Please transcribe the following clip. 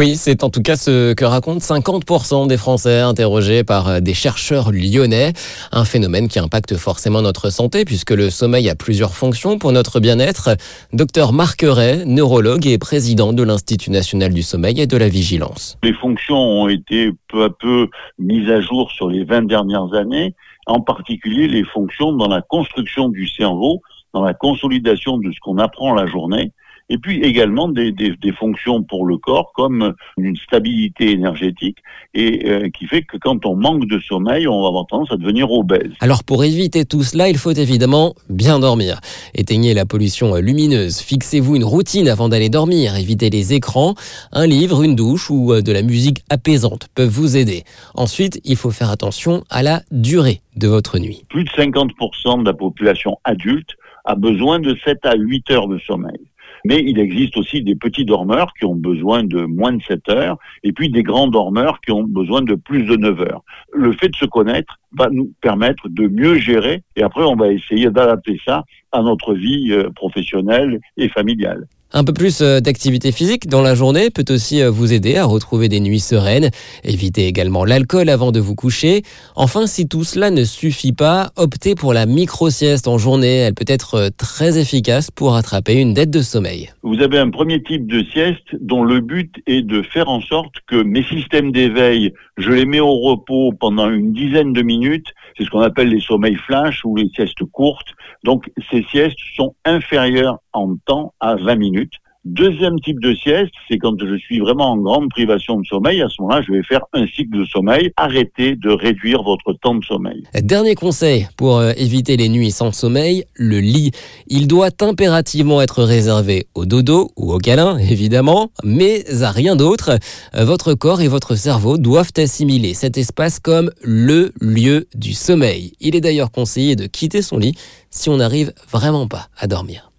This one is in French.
Oui, c'est en tout cas ce que racontent 50% des Français interrogés par euh, des chercheurs lyonnais. Un phénomène qui impacte forcément notre santé puisque le sommeil a plusieurs fonctions pour notre bien-être. Docteur Marc Ray, neurologue et président de l'Institut national du sommeil et de la vigilance. Les fonctions ont été peu à peu mises à jour sur les 20 dernières années, en particulier les fonctions dans la construction du cerveau, dans la consolidation de ce qu'on apprend la journée et puis également des, des, des, fonctions pour le corps comme une stabilité énergétique et euh, qui fait que quand on manque de sommeil, on va avoir tendance à devenir obèse. Alors pour éviter tout cela, il faut évidemment bien dormir. Éteignez la pollution lumineuse, fixez-vous une routine avant d'aller dormir, évitez les écrans, un livre, une douche ou euh, de la musique apaisante peuvent vous aider. Ensuite, il faut faire attention à la durée de votre nuit. Plus de 50% de la population adulte a besoin de 7 à 8 heures de sommeil. Mais il existe aussi des petits dormeurs qui ont besoin de moins de 7 heures, et puis des grands dormeurs qui ont besoin de plus de 9 heures. Le fait de se connaître va nous permettre de mieux gérer, et après on va essayer d'adapter ça à notre vie euh, professionnelle et familiale. Un peu plus euh, d'activité physique dans la journée peut aussi euh, vous aider à retrouver des nuits sereines. Évitez également l'alcool avant de vous coucher. Enfin, si tout cela ne suffit pas, optez pour la micro-sieste en journée. Elle peut être euh, très efficace pour attraper une dette de sommeil. Vous avez un premier type de sieste dont le but est de faire en sorte que mes systèmes d'éveil, je les mets au repos pendant une dizaine de minutes. C'est ce qu'on appelle les sommeils flash ou les siestes courtes. Donc, ces siestes sont inférieures en temps à 20 minutes. Deuxième type de sieste, c'est quand je suis vraiment en grande privation de sommeil. À ce moment-là, je vais faire un cycle de sommeil. Arrêtez de réduire votre temps de sommeil. Dernier conseil pour euh, éviter les nuits sans sommeil, le lit. Il doit impérativement être réservé au dodo ou au câlin, évidemment, mais à rien d'autre. Euh, votre corps et votre cerveau doivent assimiler cet espace comme le lieu du sommeil. Il est d'ailleurs conseillé de quitter son lit si on n'arrive vraiment pas à dormir.